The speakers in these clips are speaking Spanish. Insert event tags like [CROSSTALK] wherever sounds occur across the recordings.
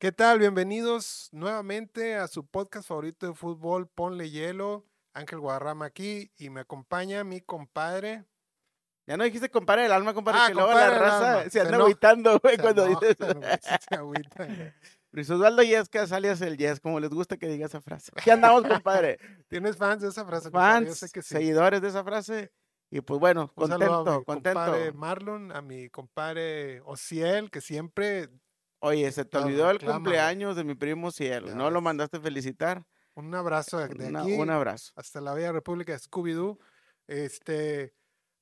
¿Qué tal? Bienvenidos nuevamente a su podcast favorito de fútbol, Ponle Hielo. Ángel Guadarrama aquí y me acompaña mi compadre. Ya no dijiste compadre del alma, compadre, Ah, que luego la raza se anda agüitando, güey, cuando dices. se agüitan. Luis Osvaldo Yescas, alias el Yes, como les gusta que diga esa frase. Aquí andamos, compadre. [LAUGHS] ¿Tienes fans de esa frase? compadre? Yo Fans, sé que sí. seguidores de esa frase. Y pues bueno, saludo a contento, mi contento. compadre Marlon, a mi compadre Ociel, que siempre Oye, se te olvidó el reclama, cumpleaños de mi primo Cielo. ¿No lo mandaste felicitar? un abrazo de Una- aquí un abrazo. hasta la bella República de Scooby-Doo. Este,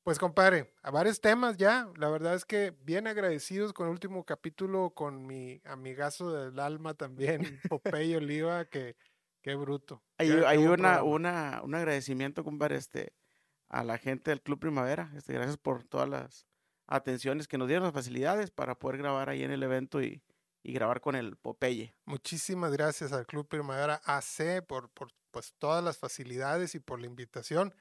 pues compadre, a varios temas ya. La verdad es que bien agradecidos con el último capítulo con mi amigazo del alma también, [LAUGHS] Popeye Oliva, que qué bruto. Hay, Qué- una, una, un agradecimiento, compadre, este, a la gente del Club Primavera. Este, gracias por todas las atenciones que nos dieron, las facilidades para poder grabar ahí en el evento y, y grabar con el Popeye. Muchísimas gracias al Club Primavera AC por, por pues, todas las facilidades y por la invitación.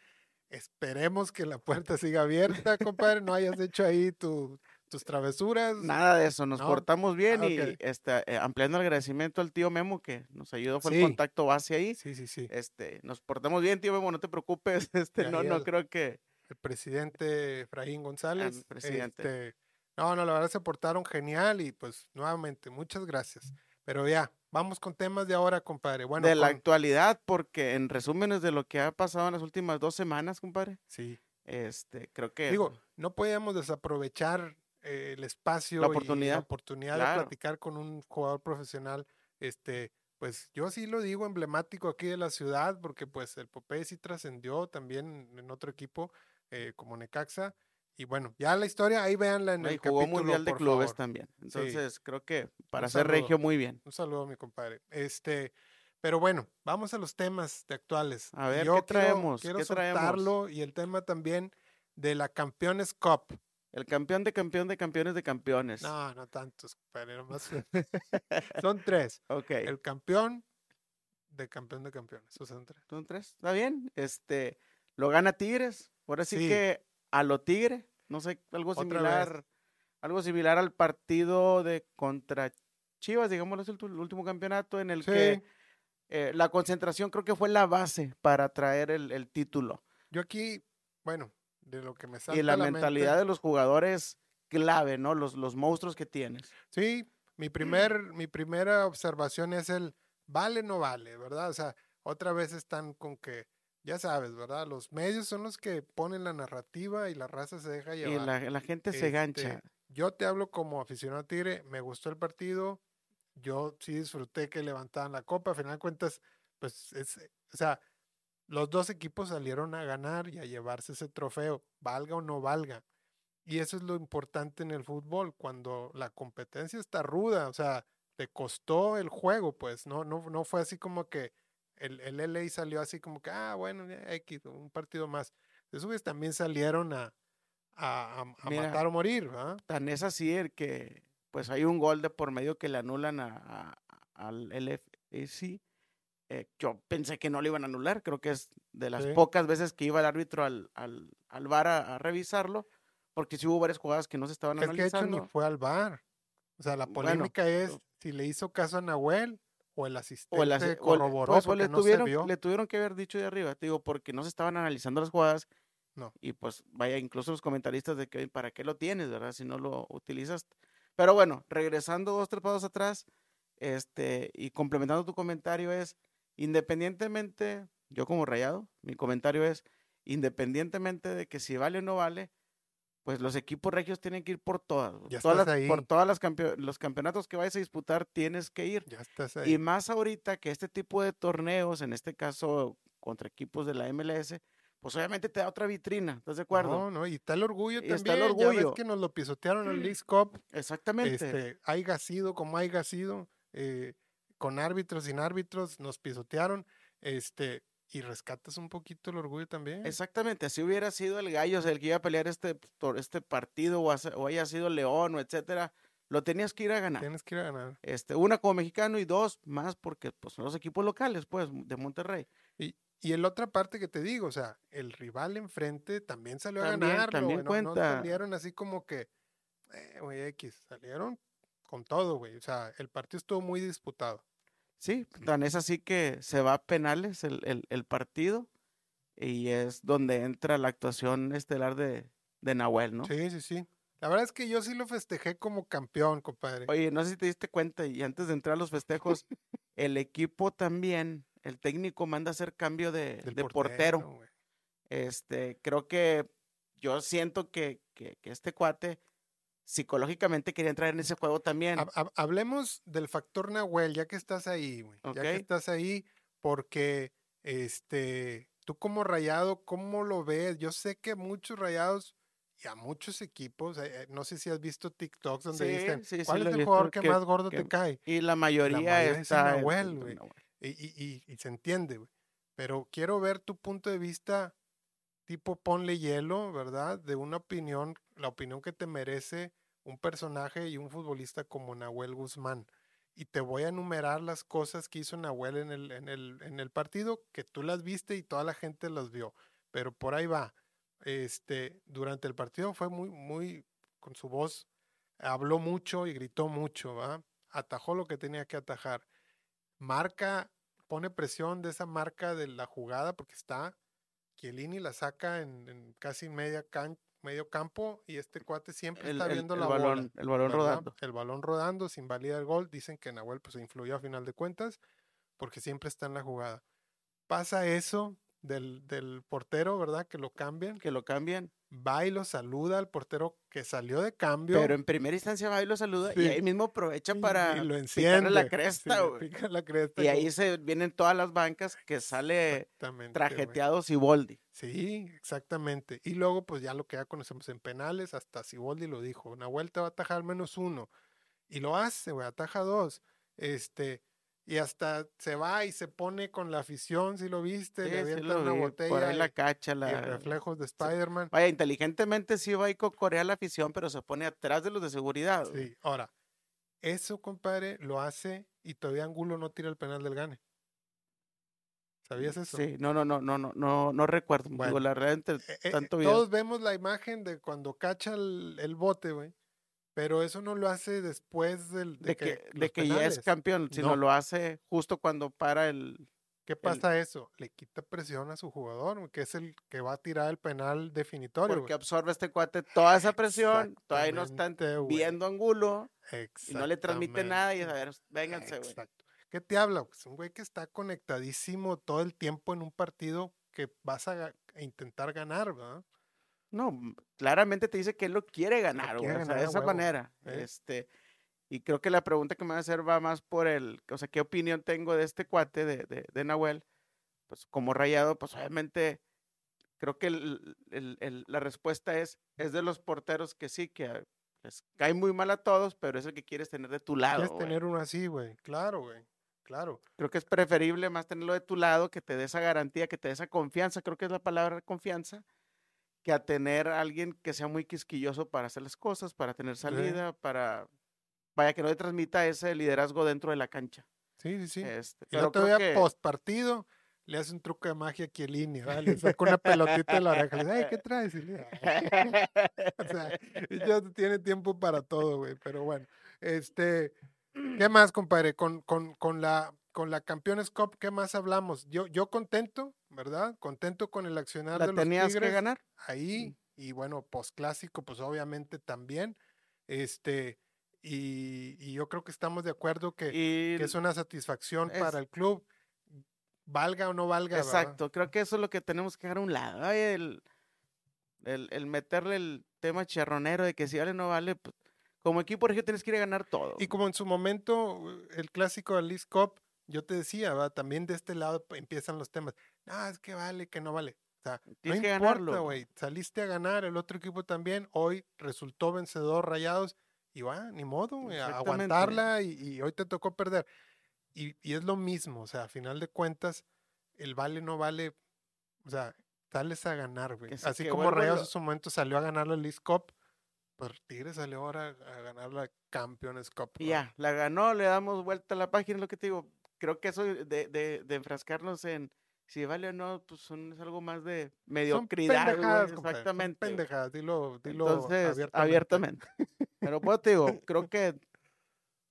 Esperemos que la puerta siga abierta, compadre. No hayas hecho ahí tu- tus travesuras. Nada de eso, nos No. portamos bien Ah, y este, eh, ampliando el agradecimiento al tío Memo que nos ayudó, fue Sí. el contacto base ahí. Sí, sí, sí. Este, nos portamos bien, tío Memo, no te preocupes. [LAUGHS] Este, no, no el- creo que. el presidente Efraín González. presidente. este, no, no, la verdad se portaron genial y pues nuevamente, muchas gracias. Pero ya, vamos con temas de ahora, compadre. Bueno, de la con- actualidad, porque en resúmenes de lo que ha pasado en las últimas dos semanas, compadre, sí. este, creo que. Digo, no podíamos desaprovechar eh, el espacio y oportunidad. la oportunidad Claro. de platicar con un jugador profesional. Este, pues yo sí lo digo emblemático aquí de la ciudad, porque pues el Popeye sí trascendió también en otro equipo eh, como Necaxa. Y bueno, ya la historia, ahí véanla en el jugó capítulo, Mundial de Clubes favor. también. Entonces, creo que para ser regio, muy bien. Un saludo, mi compadre. Este, pero bueno, vamos a los temas de actuales. A ver, Yo ¿qué quiero- traemos? Quiero ¿Qué traemos? soltarlo y el tema también de la Campeones Cup. El campeón de campeón de campeones de campeones. No, no tantos, compadre, [LAUGHS] nomás son tres. Ok. El campeón de campeón de campeones. Son tres. Son tres. Está bien. Este, lo gana Tigres. Ahora sí, Sí. que a lo Tigre. No sé, algo similar. Algo similar al partido de contra Chivas, digámoslo, es el, último campeonato en el Sí, que eh, la concentración creo que fue la base para traer el, el título. yo aquí, bueno, de lo que me salta Y la mente- mentalidad de los jugadores clave, ¿no? Los, los monstruos que tienes. Sí, mi primer, mi primera observación es el vale no vale, ¿verdad? O sea, otra vez están con que, ya sabes, ¿verdad? Los medios son los que ponen la narrativa y la raza se deja Y llevar. la, la gente se Este, gancha. Yo te hablo como aficionado a Tigre, me gustó el partido, yo sí disfruté que levantaban la copa, a final de cuentas, pues, es, o sea, los dos equipos salieron a ganar y a llevarse ese trofeo, valga o no valga. Y eso es lo importante en el fútbol, cuando la competencia está ruda, o sea, te costó el juego, pues, no, no, no fue así como que el, el LA salió así como que, ah, bueno, X, un partido más. Esos también salieron a, a, a- a Mira, matar o morir, ¿verdad? Tan es así el que pues hay un gol de por medio que le anulan a, al LFC. Eh, yo pensé que no lo iban a anular, creo que es de las Sí. pocas veces que iba el árbitro al, al, al VAR a, a revisarlo, porque sí hubo varias jugadas que no se estaban Es que de hecho analizando. ni fue al bar. O sea, la Bueno, polémica es si le hizo caso a Nahuel o el asistente o el, corroboró pues, pues, le, no se tuvieron, vio. le tuvieron que haber dicho de arriba, te digo, porque no se estaban analizando las jugadas. No. Y pues vaya, incluso los comentaristas de que "Oye, para qué lo tienes, ¿verdad? Si no lo utilizas. Pero bueno, regresando dos, tres pasos atrás, este, y complementando tu comentario es, independientemente, yo como rayado, mi comentario es, independientemente de que si vale o no vale, pues los equipos regios tienen que ir por todas. Ya todas estás las- ahí. por todas las campeo- los campeonatos que vayas a disputar, tienes que ir. Ya estás ahí. Y más ahorita que este tipo de torneos, en este caso contra equipos de la MLS, pues obviamente te da otra vitrina, ¿estás de acuerdo? No, no, y está el orgullo Y también. está el Ya orgullo. ves que nos lo pisotearon en el Leagues Cup. Exactamente. Este, haya sido como haya sido, eh, con árbitros, sin árbitros, nos pisotearon. Este, y rescatas un poquito el orgullo también. Exactamente, así hubiera sido el gallo, o sea, el que iba a pelear este, tor- este partido o, hace- o haya sido León o etcétera, lo tenías que ir a ganar. Tienes que ir a ganar. Este, una como mexicano y dos más porque pues, son los equipos locales, pues, de Monterrey. Y, y en la otra parte que te digo, o sea, el rival enfrente también salió También- a ganarlo. también güey, no- no cuenta. salieron así como que, eh, güey, X, salieron con todo, güey. O sea, el partido estuvo muy disputado. Sí, tan es así que se va a penales el, el, el partido y es donde entra la actuación estelar de, de Nahuel, ¿no? Sí, sí, sí. La verdad es que yo sí lo festejé como campeón, compadre. Oye, no sé si te diste cuenta y antes de entrar a los festejos, [LAUGHS] el equipo también, el técnico manda a hacer cambio de, de portero. Este, creo que yo siento que, que, que este cuate psicológicamente quería entrar en ese juego también. Hab- hab- Hablemos del factor Nahuel, ya que estás ahí, güey. Ya que estás ahí, porque este, tú como rayado, ¿cómo lo ves? Yo sé que muchos rayados y a muchos equipos, eh, eh, no sé si has visto TikToks donde Sí, dicen, sí, ¿cuál es el jugador que, que- más gordo que- te cae? y la mayoría, mayoría es está Nahuel, güey. Y, y- y- y se entiende, güey. Pero quiero ver tu punto de vista, tipo ponle hielo, ¿verdad? De una opinión, la opinión que te merece un personaje y un futbolista como Nahuel Guzmán. Y te voy a enumerar las cosas que hizo Nahuel en el, en el, en el partido, que tú las viste y toda la gente las vio. Pero por ahí va. Este, durante el partido fue muy, muy, con su voz, habló mucho y gritó mucho, ¿va? Atajó lo que tenía que atajar marca, pone presión de esa marca de la jugada porque está, Chiellini la saca en, en casi media can- medio campo y este cuate siempre El, está viendo el la balón, bola. el balón ¿verdad? rodando. El balón rodando, sin valida el gol. Dicen que Nahuel pues influyó a final de cuentas porque siempre está en la jugada. Pasa eso del, del portero, ¿verdad? Que lo cambian. Que lo cambian. Va y lo saluda al portero que salió de cambio. Pero en primera instancia va y lo saluda y Sí. ahí mismo aprovecha y- para y lo enciende. la sí, cresta, güey. pica la cresta Y como- ahí se vienen todas las bancas que sale trajeteado Siboldi. Sí, exactamente. Y luego, pues ya lo que ya conocemos en penales, hasta Siboldi lo dijo, Nahuel te va a atajar menos uno. Y lo hace, güey, ataja dos. Este, y hasta se va y se pone con la afición, si lo viste, Sí, le sí avientan una vi, botella por ahí la cacha, y la... reflejos de Spider-Man. Vaya, inteligentemente sí va y cocorea la afición, pero se pone atrás de los de seguridad. güey. Sí, ahora, eso, compadre, lo hace y todavía Angulo no tira el penal del gane. ¿Sabías eso? Sí, no, no, no, no, no, no, no recuerdo. Bueno, Digo, la verdad, entre Eh, eh, tanto video. todos vemos la imagen de cuando cacha el, el bote, güey. Pero eso no lo hace después del, de, de que, los de que ya es campeón, sino No. lo hace justo cuando para el... ¿Qué pasa eso? Le quita presión a su jugador, que es el que va a tirar el penal definitorio. Porque güey. absorbe este cuate toda esa presión, todavía no están güey. viendo ángulo y no le transmite nada y a ver, vénganse, güey. Exacto. ¿Qué te habla? Pues un güey que está conectadísimo todo el tiempo en un partido que vas a, a intentar ganar, ¿verdad? No, claramente te dice que él lo quiere ganar, güey. O sea, de esa huevo, manera. ¿eh? Este, y creo que la pregunta que me va a hacer va más por el, o sea, ¿qué opinión tengo de este cuate de, de, de Nahuel? Pues como rayado, pues obviamente creo que el- el- el- la respuesta es, es de los porteros que sí, que les cae muy mal a todos, pero es el que quieres tener de tu lado. Quieres güey. tener uno así, güey. Claro, güey. Claro. Creo que es preferible más tenerlo de tu lado, que te dé esa garantía, que te dé esa confianza, creo que es la palabra confianza, que a tener a alguien que sea muy quisquilloso para hacer las cosas, para tener salida, para, vaya, que no le transmita ese liderazgo dentro de la cancha. Sí, sí, sí. Este, Y pero todavía que- post partido le hace un truco de magia a Chiellini, ¿verdad? Le saca una pelotita de la oreja. Le dice, "Ay, ¿qué [LAUGHS] traes? Y le- [LAUGHS] o sea, ya tiene tiempo para todo, güey. Pero bueno, este, ¿qué [CLEARS THROAT] más, compadre? Con, con, con la con la Campeones Cup, ¿qué más hablamos? Yo, yo contento, ¿verdad? Contento con el accionar la de los tenías que Tigres ganar. ahí. Y bueno, postclásico, pues obviamente también. Este, y, y yo creo que estamos de acuerdo que, que es una satisfacción es- para el club, valga o no valga. ¿verdad? Exacto, creo que eso es lo que tenemos que dejar a un lado. Ay, el, el, el meterle el tema charronero de que si vale o no vale, pues, como equipo regio tienes que ir a ganar todo. Y como en su momento el clásico del League Cup, yo te decía, ¿verdad? también de este lado empiezan los temas. No, es que vale, que no vale. O sea, no Tienes que importa, güey. Saliste a ganar, el otro equipo también. Hoy resultó vencedor Rayados. Y va, ni modo, güey, a aguantarla y, y hoy te tocó perder. Y, y es lo mismo, o sea, a final de cuentas, el vale no vale, o sea, sales a ganar, güey. Así que como Rayados lo- en su momento salió a ganar la League Cup, pues Tigres salió ahora a ganar la Campeones Cup. Ya, la ganó, le damos vuelta a la página, lo que te digo. Creo que eso de, de, de enfrascarnos en si vale o no, pues son, es algo más de Son mediocridad. güey, pendejadas, son exactamente. güey. pendejadas, dilo, dilo Entonces, abiertamente. abiertamente. [LAUGHS] Pero pues te digo, creo que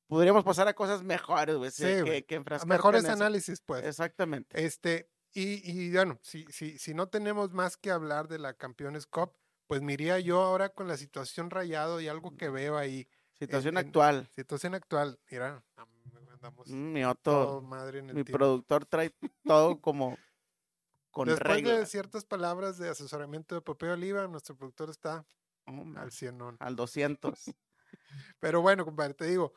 podríamos pasar a cosas mejores, güey. Sí, que, güey. que mejores en análisis, pues. Exactamente. Este, y, y bueno, si, si, si no tenemos más que hablar de la Campeones Cup, pues me iría yo ahora con la situación rayado y algo que veo ahí. Situación en- actual. Situación actual, mira, andamos Mm, Mi todo Otto, madre en el mi tiempo. productor trae todo como con Después de ciertas palabras de asesoramiento de Popeo Oliva, nuestro productor está Oh, al 100. al 200. [LAUGHS] Pero bueno, compadre, te digo,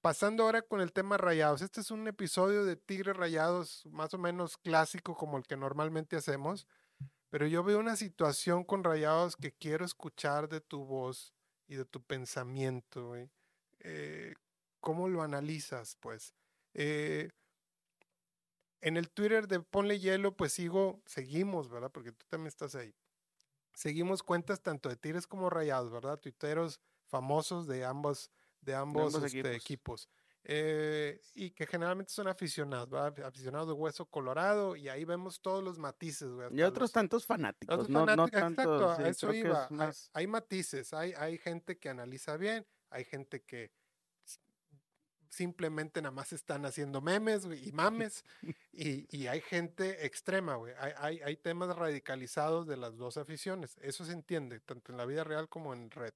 pasando ahora con el tema rayados. Este es un episodio de Tigres Rayados más o menos clásico como el que normalmente hacemos, pero yo veo una situación con rayados que quiero escuchar de tu voz y de tu pensamiento. Eh, ¿Cómo lo analizas, pues? Eh, en el Twitter de Ponle Hielo, pues sigo, seguimos, ¿verdad? Porque tú también estás ahí. Seguimos cuentas tanto de Tigres como Rayados, ¿verdad? Tuiteros famosos de ambos, de ambos, ambos este, equipos. equipos. Eh, y que generalmente son aficionados, ¿verdad? Aficionados de hueso colorado, y ahí vemos todos los matices, güey. y otros los- tantos fanáticos. otros no, no tanto. exacto, sí, a eso iba. es Hay- más- Hay, matices, hay, hay gente que analiza bien, hay gente que simplemente nada más están haciendo memes y [LAUGHS] mames, y, y hay gente extrema, güey. Hay, hay, hay temas radicalizados de las dos aficiones, eso se entiende, tanto en la vida real como en red.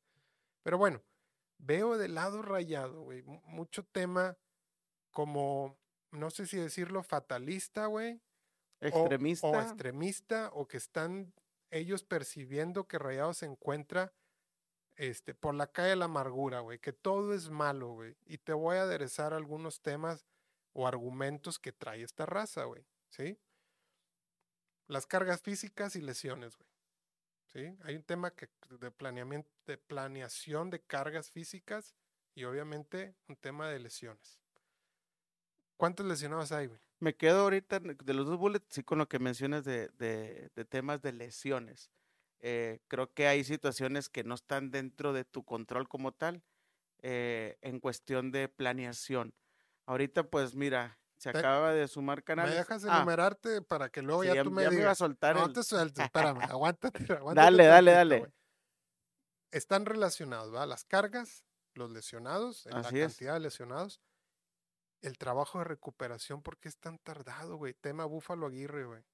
Pero bueno, veo del lado rayado, güey, mu- mucho tema como, no sé si decirlo, fatalista, güey, o- extremista. O, extremista, o que están ellos percibiendo que Rayados se encuentra este, por la calle de la amargura, güey, que todo es malo, güey. Y te voy a aderezar algunos temas o argumentos que trae esta raza, güey, ¿sí? Las cargas físicas y lesiones, güey. ¿Sí? Hay un tema de planeamiento, de planeación de cargas físicas y obviamente un tema de lesiones. ¿Cuántos lesionados hay, güey? Me quedo ahorita de los dos bullets, sí, con lo que mencionas de- de temas de lesiones. Eh, creo que hay situaciones que no están dentro de tu control como tal, eh, en cuestión de planeación. Ahorita, pues mira, se acaba de sumar ¿Me canales. dejas Ah, enumerarte para que luego sí, ya tú me ya me a digas? soltar No el- te [LAUGHS] sueltes, espérame, aguántate, [LAUGHS] aguántate Dale, dale, dale. Están relacionados, ¿va? Las cargas, los lesionados, la es. cantidad de lesionados, el trabajo de recuperación, ¿por qué es tan tardado, güey? Tema Búfalo Aguirre, güey.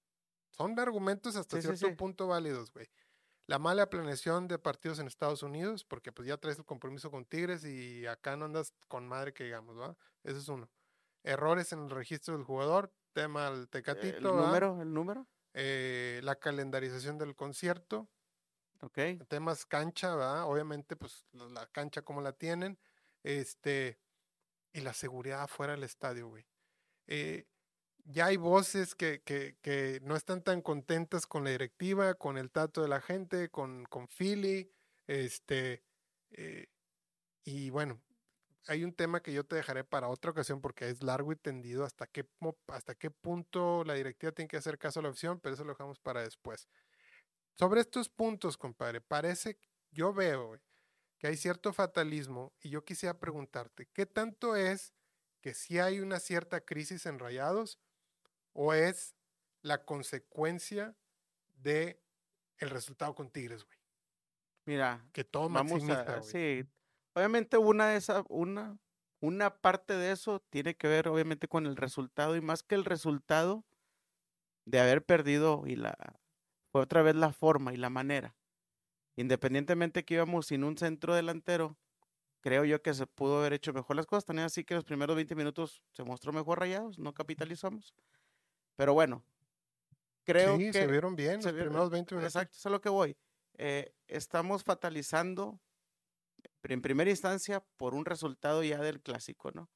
Son argumentos hasta sí, cierto sí. punto válidos, güey. La mala planeación de partidos en Estados Unidos, porque pues ya traes el compromiso con Tigres y acá no andas con madre que digamos, ¿va? Ese es uno. Errores en el registro del jugador, tema del el Tecatito, ¿va? número, el número, Eh, la calendarización del concierto, ok. temas cancha, ¿verdad? Obviamente, pues la la cancha como la tienen, este, y la seguridad afuera del estadio, güey. Eh, ya hay voces que, que, no están tan contentas con la directiva, con el trato de la gente, con, con Philly, este, eh, y bueno, hay un tema que yo te dejaré para otra ocasión porque es largo y tendido hasta qué, hasta qué punto la directiva tiene que hacer caso a la opción, pero eso lo dejamos para después. Sobre estos puntos, compadre, parece, yo veo güey, que hay cierto fatalismo y yo quisiera preguntarte, ¿qué tanto es que si hay una cierta crisis en Rayados o es la consecuencia de el resultado con Tigres, güey? Mira, Que todo vamos maximiza, a, güey. sí, obviamente una de esas, una, una parte de eso tiene que ver obviamente con el resultado y más que el resultado de haber perdido y la, fue otra vez la forma y la manera. Independientemente que íbamos sin un centro delantero, creo yo que se pudo haber hecho mejor las cosas. También así que los primeros 20 minutos se mostró mejor rayados, no capitalizamos. Pero bueno, creo sí, que se vieron bien se los vieron- primeros 20 minutos. Exacto, es a lo que voy. Eh, estamos fatalizando en primera instancia por un resultado ya del clásico, ¿no?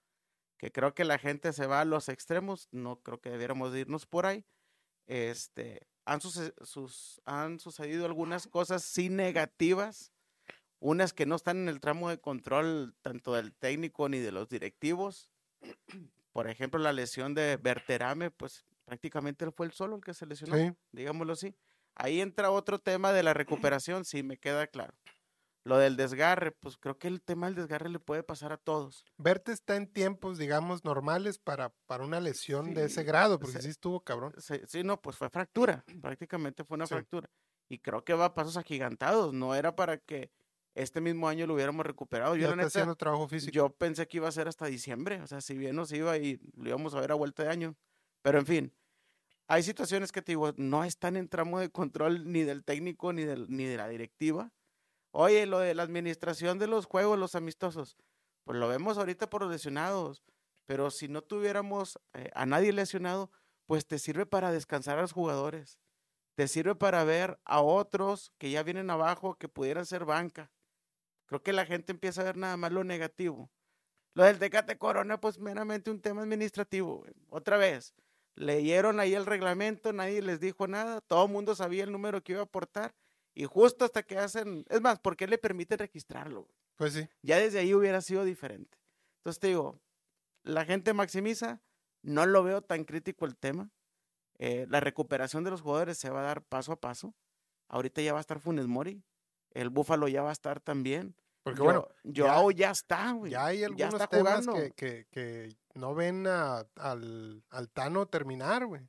Que creo que la gente se va a los extremos, no creo que debiéramos de irnos por ahí. Este, han, suce- sus, han sucedido algunas cosas sí negativas, unas que no están en el tramo de control tanto del técnico ni de los directivos. Por ejemplo, la lesión de Berterame, pues prácticamente él fue el solo el que se lesionó Sí, digámoslo así. Ahí entra otro tema de la recuperación, sí, me queda claro. Lo del desgarre, pues creo que el tema del desgarre le puede pasar a todos. Verte está en tiempos, digamos, normales para, para una lesión de ese grado, porque se- sí estuvo cabrón. Sí, sí, no, pues fue fractura, prácticamente fue una Sí. fractura. Y creo que va a pasos agigantados, no era para que este mismo año lo hubiéramos recuperado. Yo, la neta, haciendo trabajo físico. yo pensé que iba a ser hasta diciembre, o sea, si bien nos iba y lo íbamos a ver a vuelta de año. Pero en fin, hay situaciones que te digo, no están en tramo de control ni del técnico ni, del, ni de la directiva. Oye, lo de la administración de los juegos, los amistosos, pues lo vemos ahorita por los lesionados, pero si no tuviéramos eh, a nadie lesionado, pues te sirve para descansar a los jugadores, te sirve para ver a otros que ya vienen abajo que pudieran ser banca. Creo que la gente empieza a ver nada más lo negativo. Lo del Tecate Corona, pues meramente un tema administrativo. Otra vez, leyeron ahí el reglamento, nadie les dijo nada, todo el mundo sabía el número que iba a aportar y justo hasta que hacen, es más, ¿por qué le permiten registrarlo? Pues sí. Ya desde ahí hubiera sido diferente. Entonces te digo, la gente maximiza, no lo veo tan crítico el tema. Eh, la recuperación de los jugadores se va a dar paso a paso. Ahorita ya va a estar Funes Mori, el Búfalo ya va a estar también. Porque Yo- bueno, Joao ya, está, güey. ya hay ya algunos está temas jugando. que, que, que no ven a- al, al Tano terminar, güey.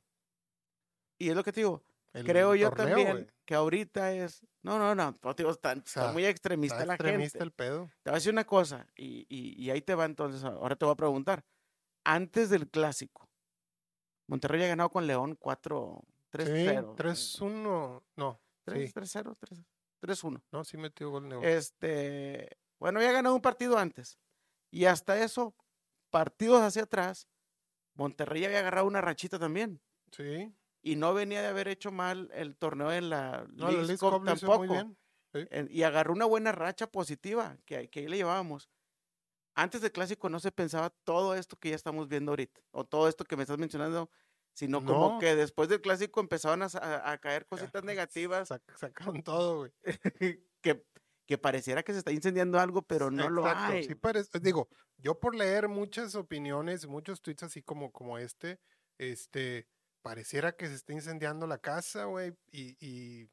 Y es lo que te digo, el creo yo torneo, también güey. que ahorita es. No, no, no, te digo, está, está sea, muy extremista Está la extremista gente. el pedo. Te voy a decir una cosa, y, y- y ahí te va entonces, ahora te voy a preguntar. Antes del clásico, Monterrey ha ganado con León 4 Sí, 3-0. 3-1. No, 3 sí. 3-0, 3 3-1. No, sí metió gol León. Este, bueno, ya ganado un partido antes. Y hasta eso, partidos hacia atrás, Monterrey había agarrado una rachita también. sí. Y no venía de haber hecho mal el torneo en la No, Cup Cup hizo tampoco. muy bien. En- y agarró una buena racha positiva que, que ahí le llevábamos. Antes del clásico no se pensaba todo esto que ya estamos viendo ahorita, o todo esto que me estás mencionando, sino como que después del clásico empezaban a, sa- a- a caer cositas negativas Sac- sacaron todo, güey. [LAUGHS] que, que pareciera que se está incendiando algo, pero no lo Exacto, hay. sí parece- digo, yo por leer muchas opiniones, muchos tweets así como, como este, este, pareciera que se está incendiando la casa, güey, y, y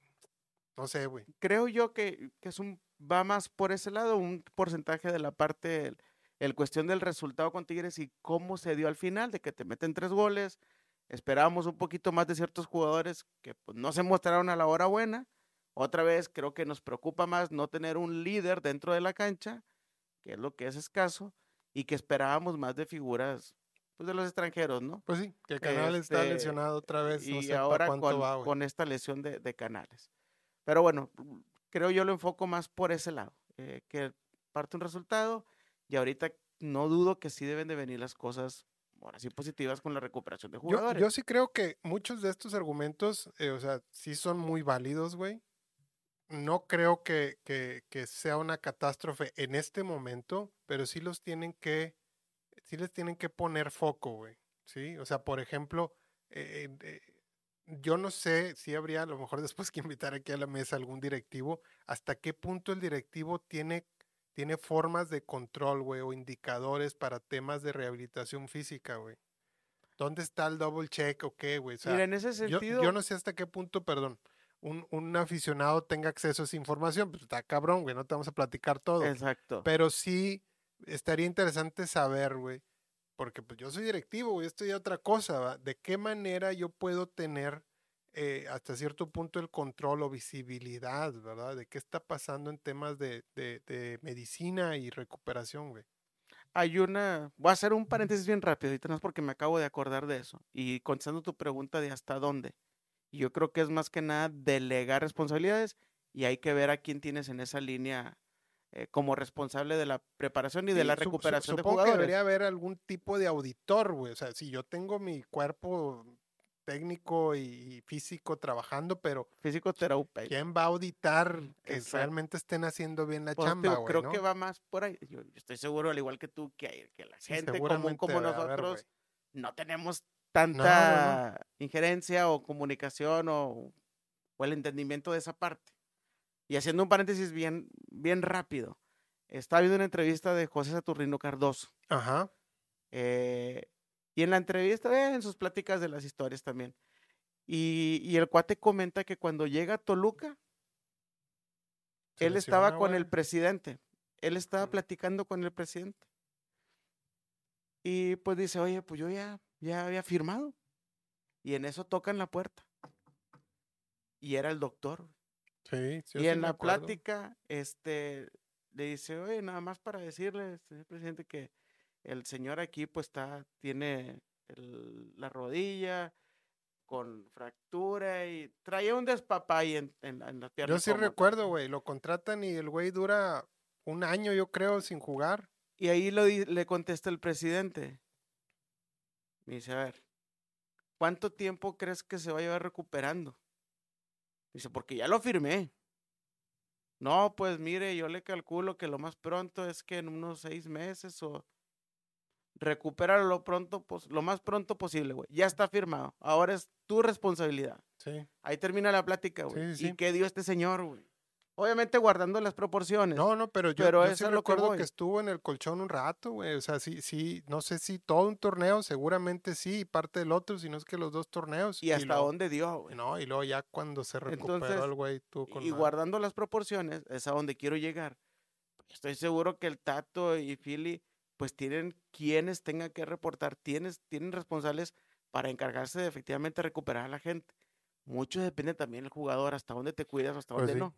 no sé, güey. Creo yo que, que es un, va más por ese lado, un porcentaje de la parte, el, el cuestión del resultado con Tigres y cómo se dio al final, de que te meten tres goles. Esperábamos un poquito más de ciertos jugadores que pues, no se mostraron a la hora buena. Otra vez creo que nos preocupa más no tener un líder dentro de la cancha, que es lo que es escaso, y que esperábamos más de figuras pues, de los extranjeros, ¿no? Pues sí, que el canal está Este, lesionado otra vez, no y sé para ahora con, va, con esta lesión de, de canales. Pero bueno, creo yo lo enfoco más por ese lado, eh, que parte un resultado y ahorita no dudo que sí deben de venir las cosas ahora sí positivas con la recuperación de Yo, jugadores. yo sí creo que muchos de estos argumentos, eh, o sea, sí son muy válidos, güey. No creo que, que, que sea una catástrofe en este momento, pero sí los tienen que, sí les tienen que poner foco, güey. Sí, o sea, por ejemplo, eh, eh, yo no sé si habría a lo mejor después que invitar aquí a la mesa algún directivo, hasta qué punto el directivo tiene, tiene formas de control, güey, o indicadores para temas de rehabilitación física, güey. ¿Dónde está el double check o qué, güey? O sea, Mira, en ese yo, sentido, yo no sé hasta qué punto, perdón, un, un aficionado tenga acceso a esa información, pues está cabrón, güey, no te vamos a platicar todo. exacto. Pero sí estaría interesante saber, güey, porque pues yo soy directivo, güey, esto ya otra cosa, ¿va? ¿De qué manera yo puedo tener eh, hasta cierto punto el control o visibilidad, ¿verdad? De qué está pasando en temas de, de, de medicina y recuperación, güey. Hay una, voy a hacer un paréntesis bien rápido, es porque me acabo de acordar de eso. Y contestando tu pregunta de hasta dónde. Yo creo que es más que nada delegar responsabilidades y hay que ver a quién tienes en esa línea eh, como responsable de la preparación y de Sí, la sup- su- recuperación de supongo jugadores. que debería haber algún tipo de auditor, güey. O sea, si yo tengo mi cuerpo técnico y físico trabajando, pero Físico-terapeuta. ¿quién va a auditar que Exacto. realmente estén haciendo bien la Pues, chamba, güey? creo ¿no? que va más por ahí. Yo, yo estoy seguro, al igual que tú, que, que la Sí, gente común seguramente como nosotros güey. no tenemos no. tanta injerencia o comunicación o, o el entendimiento de esa parte. Y haciendo un paréntesis bien, bien rápido, estaba viendo una entrevista de José Saturnino Cardoso. Ajá. eh, y en la entrevista, eh, en sus pláticas de las historias también. Y, y el cuate comenta que cuando llega a Toluca, Se él estaba con el presidente. Él estaba platicando con el presidente. Y pues dice, oye, pues yo ya, ya había firmado. Y en eso tocan la puerta. Y era el doctor. Sí, sí, y sí en la acuerdo. plática, este, le dice, oye, nada más para decirle, señor presidente, que el señor aquí pues está, tiene el- la rodilla con fractura y traía un despapay en, en, en la pierna. Yo sí cómoda". recuerdo, güey, lo contratan y el güey dura un año, yo creo, sin jugar. Y ahí lo, le contesta el presidente. Me dice, a ver, ¿cuánto tiempo crees que se va a llevar recuperando? Dice, porque ya lo firmé. No, pues mire, yo le calculo que lo más pronto es que en unos seis meses o recupéralo lo pronto, pos- lo más pronto posible, güey. Ya está firmado. Ahora es tu responsabilidad. Sí. Ahí termina la plática, güey. Sí, sí, ¿Y qué dio este señor, güey? Obviamente guardando las proporciones. No, no, pero yo, Pero yo sí a lo que recuerdo que estuvo en el colchón un rato, güey. O sea, sí, sí, no sé si todo un torneo, seguramente sí, y parte del otro, si no es que los dos torneos. ¿Y hasta luego- dónde dio, güey? No, y luego ya cuando se recuperó Entonces, el güey, tú con y guardando las proporciones, es a donde quiero llegar. Estoy seguro que el Tato y Philly, pues tienen quienes tengan que reportar, tienes, tienen responsables para encargarse de efectivamente recuperar a la gente. Mucho depende también del jugador, hasta dónde te cuidas, hasta Pues dónde sí, no.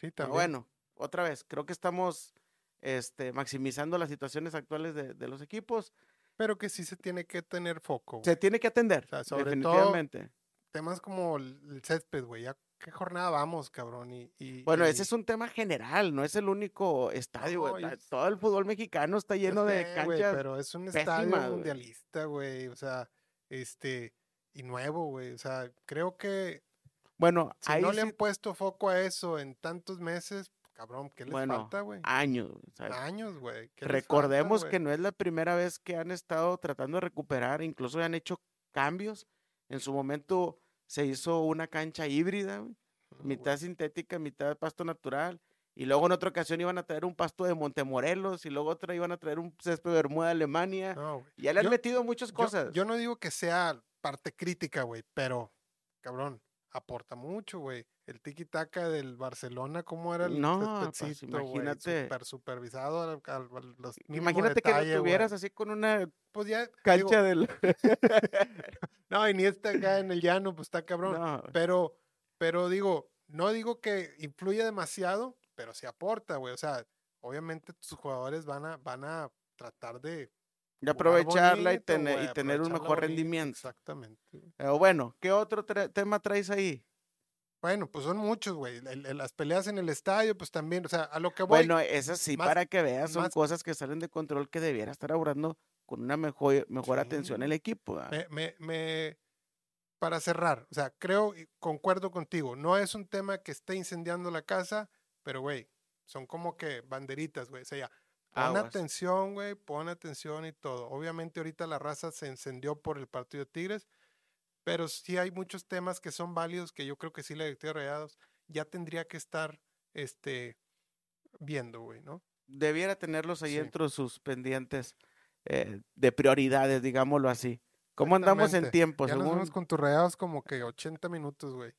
Sí, Pero también. bueno, otra vez, creo que estamos este, maximizando las situaciones actuales de, de los equipos. Pero que sí se tiene que tener foco. güey. Se tiene que atender, O sea, sobre todo, definitivamente. Temas como el césped, güey. Ya qué jornada vamos, cabrón. Y, y- Bueno, y- ese es un tema general, no es el único estadio. No, güey, es- Todo el fútbol mexicano está lleno de sé, güey, canchas. pero es un pésimas, estadio güey. mundialista, güey. O sea, este. Y nuevo, güey. O sea, creo que Bueno, si ahí no le sí- han puesto foco a eso en tantos meses, cabrón, ¿qué les Bueno, falta, güey? años. Años, güey. ¿qué les falta, Recordemos que no es la primera vez que han estado tratando de recuperar, incluso han hecho cambios. En su momento se hizo una cancha híbrida, güey, güey. mitad sintética, mitad pasto natural. Y luego en otra ocasión iban a traer un pasto de Montemorelos y luego otra iban a traer un césped de Bermuda de Alemania. No. Ya le han Yo- metido muchas Yo- cosas. Yo, no digo que sea parte crítica, güey, pero, cabrón, aporta mucho, güey. El tiki-taka del Barcelona, ¿cómo era el No, pues, imagínate. Super supervisado al, al- al- los mínimo Imagínate que lo tuvieras así con una Pues ya, cancha digo, del... [LAUGHS] no, y ni está acá en el llano, pues está cabrón. No, Pero, pero digo, no digo que influya demasiado, pero sí aporta, güey. O sea, obviamente tus jugadores van a, van a tratar de jugar aprovecharla y tener, y tener un mejor bonito, rendimiento. Exactamente. Pero bueno, ¿qué otro tra- tema traes ahí? Bueno, pues son muchos, güey. Las peleas en el estadio, pues también, o sea, a lo que voy. Bueno, esas sí, más- para que veas, son más- cosas que salen de control que debiera estar abordando con una mejor, mejor atención el equipo. me, me- para cerrar, o sea, creo y concuerdo contigo. No es un tema que esté incendiando la casa, pero, güey, son como que banderitas, güey. O sea, ya, pon Aguas. atención, güey, pon atención y todo. Obviamente ahorita la raza se encendió por el partido de Tigres, pero sí hay muchos temas que son válidos que yo creo que sí la directiva de Rayados ya tendría que estar, este, viendo, güey, ¿no? Debiera tenerlos ahí Sí. dentro de sus pendientes eh, de prioridades, digámoslo así. ¿Cómo andamos en tiempo? ya según- con tus rayados como que 80 minutos, güey.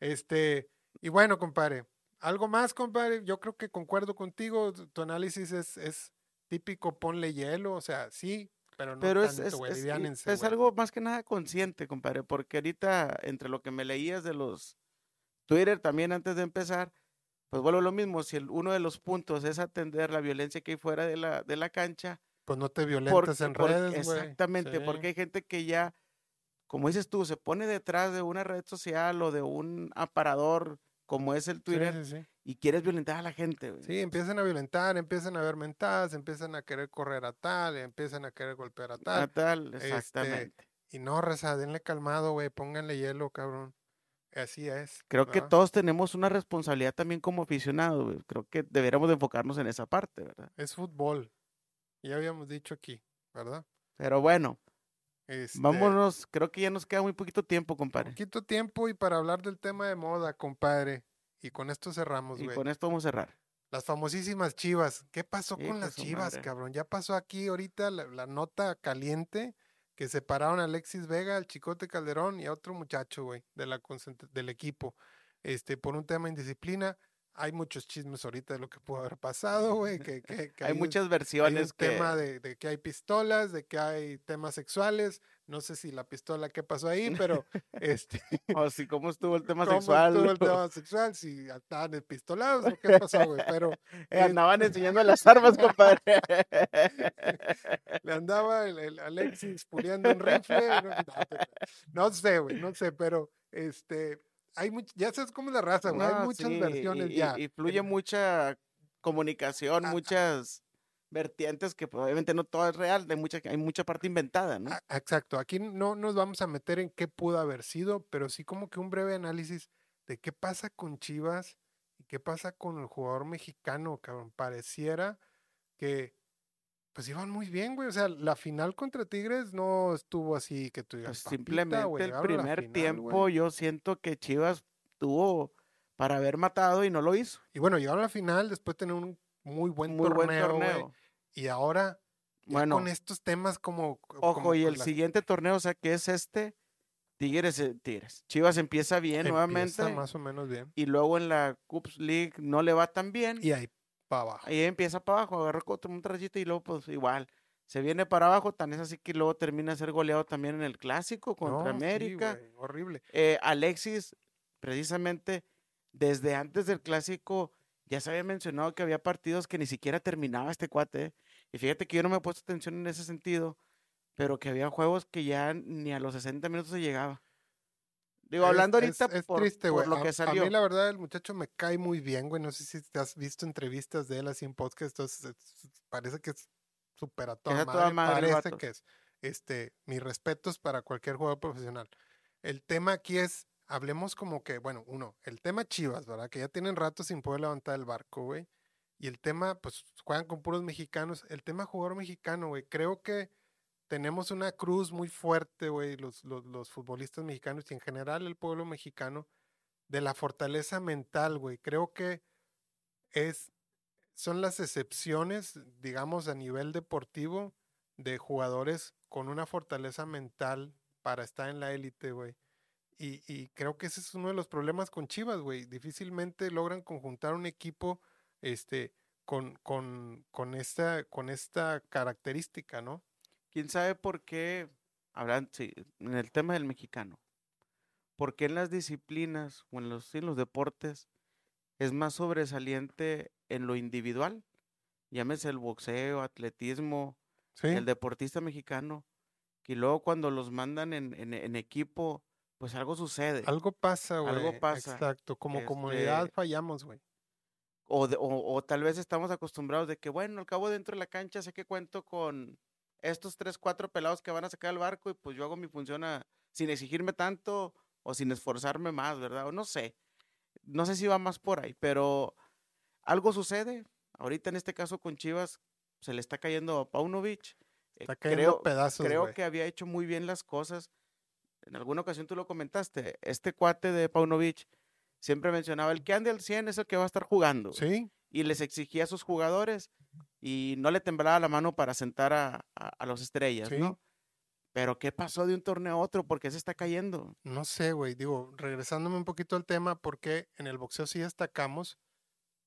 Este, y bueno, compadre, algo más, compadre, yo creo que concuerdo contigo, tu análisis es, es típico, ponle hielo, o sea, sí, pero no Pero tanto, es, es- algo más que nada consciente, compadre, porque ahorita entre lo que me leías de los Twitter también antes de empezar, pues vuelvo a lo mismo, si el- uno de los puntos es atender la violencia que hay fuera de la, de la cancha, Pues no te violentas porque- en porque- redes, güey. Exactamente, Sí. porque hay gente que ya, como dices tú, se pone detrás de una red social o de un aparador como es el Twitter sí, sí. y quieres violentar a la gente. güey. Sí, empiezan a violentar, empiezan a ver mentadas, empiezan a querer correr a tal, empiezan a querer golpear a tal. tal, este, exactamente. Y no, reza, denle calmado, güey, pónganle hielo, cabrón. Así es. Creo que todos tenemos una responsabilidad también como aficionados. güey. Creo que deberíamos de enfocarnos en esa parte, ¿verdad? Es fútbol. Ya habíamos dicho aquí, ¿verdad? Pero bueno, Este, vámonos. Creo que ya nos queda muy poquito tiempo, compadre. Poquito tiempo y para hablar del tema de moda, compadre. Y con esto cerramos, Y güey. con esto vamos a cerrar. Las famosísimas chivas. ¿Qué pasó con las chivas, madre. cabrón? Ya pasó aquí ahorita la, la nota caliente que separaron a Alexis Vega, al Chicote Calderón y a otro muchacho, güey, de la del equipo. Este, por un tema de indisciplina. Hay muchos chismes ahorita de lo que pudo haber pasado, güey. Que, que, que Hay muchas hay un versiones que... tema de, de que hay pistolas, de que hay temas sexuales. No sé si la pistola, qué pasó ahí, [LAUGHS] pero este, O si cómo estuvo el tema cómo sexual. estuvo el tema sexual, si estaban pistolados o qué pasó, güey. [LAUGHS] Pero Eh, andaban enseñando las armas, compadre. [LAUGHS] le andaba el, el Alexis puliendo un rifle. No, no, no sé, güey, no sé, pero este, hay much- ya sabes cómo es la raza, güey. hay muchas sí, versiones y, ya. y fluye mucha comunicación, Ah, muchas vertientes que pues, obviamente no todo es real, hay mucha, hay mucha parte inventada, ¿no? Exacto, aquí no nos vamos a meter en qué pudo haber sido, pero sí como que un breve análisis de qué pasa con Chivas y qué pasa con el jugador mexicano, cabrón. Pareciera que pues iban muy bien, güey. O sea, la final contra Tigres no estuvo así que tú digas. Pues "Papita, simplemente güey, el la primer final, tiempo güey". yo siento que Chivas tuvo para haber matado y no lo hizo. Y bueno, llegaron a la final después de tener un muy buen Muy buen torneo, güey, torneo. Y ahora, Bueno, con estos temas como. ojo, como y el las- siguiente torneo, o sea, que es este, Tigres, eh, Tigres. Chivas empieza bien empieza nuevamente más o menos bien. y luego en la Cups League no le va tan bien. Y ahí para abajo. Ahí empieza para abajo, agarra contra un trayito y luego pues igual. Se viene para abajo, tan es así que luego termina a ser goleado también en el clásico contra No, sí, América. horrible. Eh, Alexis, precisamente desde antes del clásico, ya se había mencionado que había partidos que ni siquiera terminaba este cuate. ¿eh? Y fíjate que yo no me he puesto atención en ese sentido, pero que había juegos que ya ni a los 60 minutos se llegaba. Digo, Es- hablando es- ahorita es, por, triste, por lo A- que A, salió. mí, la verdad, el muchacho me cae muy bien, güey. No sé si te has visto entrevistas de él así en podcast. Entonces, es- parece que es súper a toda a madre. madre parece que es. Este, mis respetos para cualquier jugador profesional. El tema aquí es, hablemos como que, bueno, uno, el tema Chivas, ¿verdad? Que ya tienen rato sin poder levantar el barco, güey. Y el tema, pues, juegan con puros mexicanos. El tema jugador mexicano, güey. Creo que tenemos una cruz muy fuerte, güey, los, los, los futbolistas mexicanos y en general el pueblo mexicano, de la fortaleza mental, güey. Creo que es, son las excepciones, digamos, a nivel deportivo, de jugadores con una fortaleza mental para estar en la élite, güey. Y, y creo que ese es uno de los problemas con Chivas, güey. Difícilmente logran conjuntar un equipo este, con, con, con, esta, con esta característica, ¿no? ¿Quién sabe por qué, hablan, sí, en el tema del mexicano, por qué en las disciplinas o en los, sí, en los deportes es más sobresaliente en lo individual? Llámese el boxeo, atletismo, Sí. el deportista mexicano, que luego cuando los mandan en, en- en equipo, pues algo sucede. Algo pasa, güey. Algo pasa, Exacto. Como comunidad este fallamos, güey. O, o, o tal vez estamos acostumbrados de que, bueno, al cabo dentro de la cancha sé que cuento con estos tres, cuatro pelados que van a sacar el barco y pues yo hago mi función a- sin exigirme tanto o sin esforzarme más, ¿verdad? O no sé. No sé si va más por ahí, pero algo sucede. Ahorita en este caso con Chivas se le está cayendo a Paunovic. Eh, Está cayendo creo, pedazos, creo que había hecho muy bien las cosas. En alguna ocasión tú lo comentaste. Este cuate de Paunovic siempre mencionaba, el que ande al 100 es el que va a estar jugando. Sí, Y les exigía a sus jugadores y no le temblaba la mano para sentar a, a- a los estrellas, Sí. ¿no? Pero ¿qué pasó de un torneo a otro? ¿Por qué se está cayendo? no sé, güey. Digo, regresándome un poquito al tema, porque en el boxeo sí destacamos,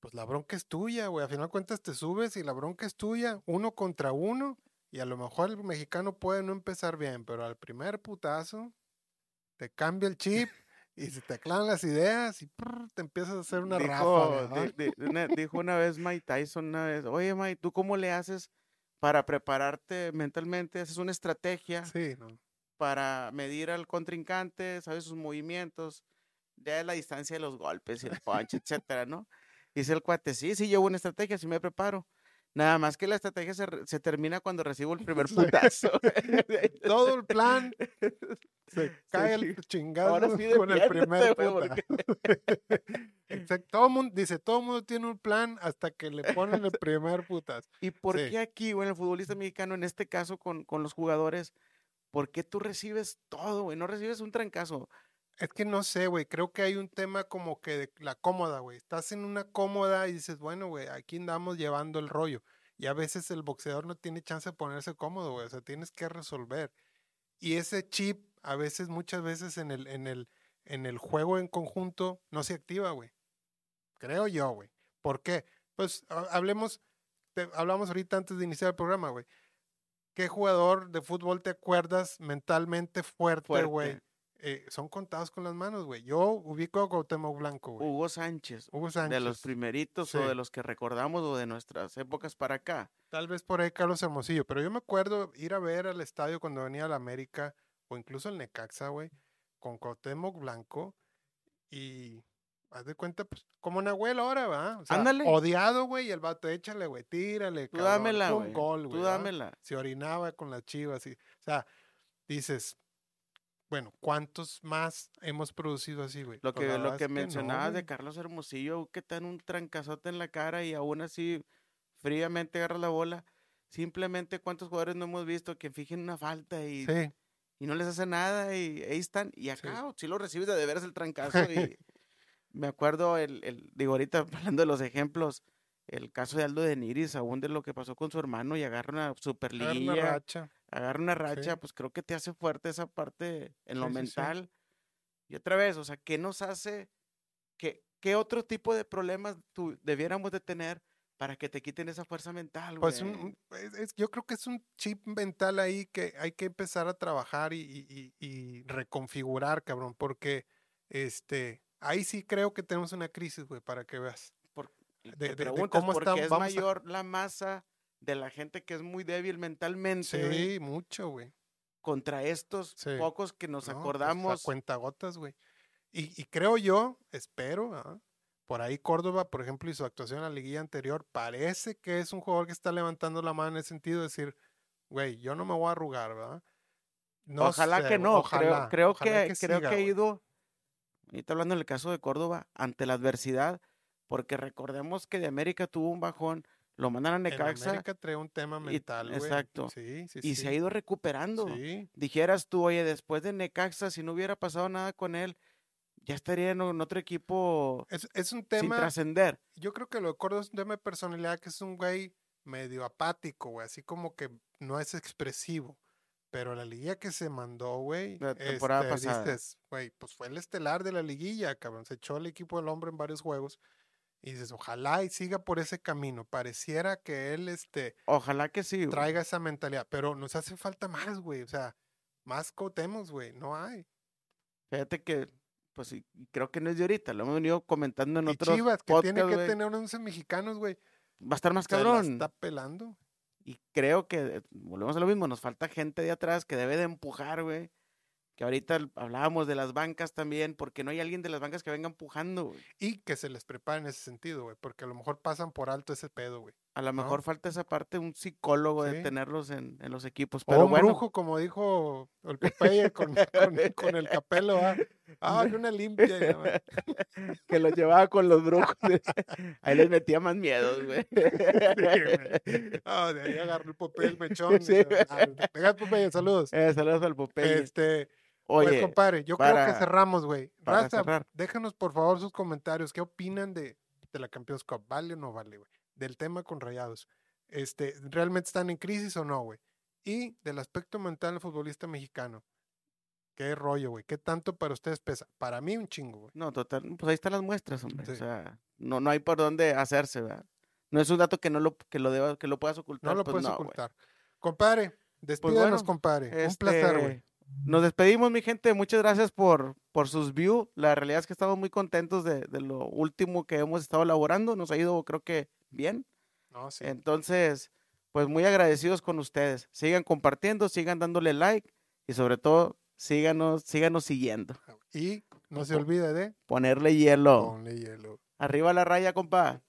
pues la bronca es tuya, güey. A final de cuentas te subes y la bronca es tuya, uno contra uno. Y a lo mejor el mexicano puede no empezar bien, pero al primer putazo te cambia el chip y se te aclaran las ideas y prr, te empiezas a hacer una dijo, dijo una vez Mike Tyson, una vez, oye Mike, ¿tú cómo le haces para prepararte mentalmente? ¿Haces una estrategia Sí, no. para medir al contrincante, sabes sus movimientos, ya la distancia de los golpes y el punch, [LAUGHS] etcétera, ¿no? Dice el cuate, sí, sí llevo una estrategia, sí me preparo. Nada más que la estrategia se, se termina cuando recibo el primer putazo. [LAUGHS] [LAUGHS] Todo el plan se [LAUGHS] cae el sí. chingado Ahora sí con el primer despiértate, güey, puta. Exacto. Todo mundo, dice, todo mundo tiene un plan hasta que le ponen el primer putas. ¿Y por Sí. qué aquí, en el futbolista mexicano, en este caso con, con los jugadores, por qué tú recibes todo, güey? No recibes un trancazo. Es que no sé, güey. Creo que hay un tema como que de la cómoda, güey. Estás en una cómoda y dices, bueno, güey, aquí andamos llevando el rollo. Y a veces el boxeador no tiene chance de ponerse cómodo, güey. O sea, tienes que resolver. Y ese chip, a veces, muchas veces en el, en el, en el juego en conjunto, no se activa, güey. Creo yo, güey. ¿Por qué? Pues ha- hablemos, hablamos ahorita antes de iniciar el programa, güey. ¿Qué jugador de fútbol te acuerdas mentalmente Fuerte. güey? Eh, son contados con las manos, güey. Yo ubico a Cuauhtémoc Blanco, güey. Hugo Sánchez, Hugo de Sánchez. los primeritos Sí. o de los que recordamos o de nuestras épocas para acá. Tal vez por ahí Carlos Hermosillo, pero yo me acuerdo ir a ver al estadio cuando venía a la América o incluso al Necaxa, güey, con Cuauhtémoc Blanco y haz de cuenta, pues, como Nahuel ahora, ¿va? O sea, Ándale. odiado, güey, y el vato, échale, güey, tírale, Tú cabrón, dámela, güey. gol, Tú güey, ¿va? dámela. Se orinaba con las chivas y, o sea, dices, bueno, ¿cuántos más hemos producido así, güey? Lo Pues que, lo que no, mencionabas de. Carlos Hermosillo, que te dan un trancazote en la cara y aún así fríamente agarras la bola. Simplemente cuántos jugadores no hemos visto que fijen una falta y, Sí, y no les hace nada y ahí están. Y acá si lo recibes de, de veras el trancazo. [LAUGHS] y me acuerdo, el, el, digo, ahorita [LAUGHS] hablando de los ejemplos, el caso de Aldo de Niris, aún de lo que pasó con su hermano y agarra una agarra una superliguilla, racha. agarra una racha, Sí. pues creo que te hace fuerte esa parte en lo sí, mental. Y otra vez, o sea, ¿qué nos hace? ¿Qué, qué otro tipo de problemas tu- debiéramos de tener para que te quiten esa fuerza mental, güey? Pues un- es- yo creo que es un chip mental ahí que hay que empezar a trabajar y, y- y- y reconfigurar, cabrón, porque este, ahí sí creo que tenemos una crisis, güey, para que veas. Y de- te de- de preguntas cómo por estamos- qué es a- mayor la masa de la gente que es muy débil mentalmente güey, Sí, mucho, güey. contra estos Sí. pocos que nos No, pues, acordamos. a cuentagotas, güey. Y, y creo yo, espero, ¿ah? por ahí Córdoba, por ejemplo, y su actuación en la liguilla anterior, parece que es un jugador que está levantando la mano en ese sentido de decir, güey, yo no me voy a arrugar, ¿verdad? No ojalá sé, que no, ojalá, creo, creo ojalá que, creo siga, que ha ido, ahorita hablando en el caso de Córdoba, ante la adversidad, porque recordemos que de América tuvo un bajón, lo mandan a En Necaxa América trae un tema mental, güey. exacto. Sí, sí, y sí. se ha ido recuperando. Sí, Dijeras tú, oye, después de Necaxa, si no hubiera pasado nada con él, ya estaría en, en otro equipo es, es un sin tema, trascender. yo creo que lo de Córdoba es un tema de personalidad que es un güey medio apático, güey, así como que no es expresivo. Pero la liguilla que se mandó, güey, La temporada este, pasada. dices, güey, pues fue el estelar de la liguilla, cabrón. Se echó el equipo del hombre en varios juegos. Y dices, ojalá y siga por ese camino. Pareciera que él este, Ojalá que sí. güey. traiga esa mentalidad. Pero nos hace falta más, güey. O sea, más cotemos, güey. No hay. Fíjate que, pues sí, creo que no es de ahorita, lo hemos venido comentando en Y otros Chivas, que tiene que güey, tener 11 mexicanos, güey. Va a estar más Se la cabrón. está pelando. Y creo que, eh, volvemos a lo mismo, nos falta gente de atrás que debe de empujar, güey. Que ahorita hablábamos de las bancas también, porque no hay alguien de las bancas que venga empujando, güey. Y que se les prepare en ese sentido, güey. Porque a lo mejor pasan por alto ese pedo, güey. A lo ¿No? mejor falta esa parte, un psicólogo de Sí. tenerlos en, en los equipos. O Pero un bueno, brujo, como dijo el Popeye con, [LAUGHS] con, con el capelo, ¿ah? Ah, que una limpia. madre. [LAUGHS] que los llevaba con los brujos. [LAUGHS] Ahí les metía más miedos, güey. güey. Ah, de ahí agarró el Popeye el mechón. Sí, Ah, Popeye, saludos. Eh, saludos al Popeye. Este, pues, Oye, compadre, yo creo que cerramos, güey. Raza, cerrar. déjanos por favor sus comentarios. ¿Qué opinan de, de la Campeones Cup? ¿Vale o no vale, güey? Del tema con Rayados. Este, ¿Realmente están en crisis o no, güey? Y del aspecto mental del futbolista mexicano. ¿Qué rollo, güey? ¿Qué tanto para ustedes pesa? Para mí un chingo, güey. No, total, pues ahí están las muestras, hombre. Sí. O sea, no, no hay por dónde hacerse, ¿verdad? No es un dato que no lo, que lo deba, que lo puedas ocultar. No lo pues puedes no, ocultar. Compadre, despídanos, bueno, compadre. un placer, güey. Nos despedimos, mi gente. Muchas gracias por, por sus views. La realidad es que estamos muy contentos de, de lo último que hemos estado elaborando. Nos ha ido, creo que, bien. No, sí. Entonces, pues muy agradecidos con ustedes. Sigan compartiendo, sigan dándole like y sobre todo, síganos, síganos siguiendo. Y no se olvide de Ponerle hielo. ponle hielo. Arriba la raya, compa.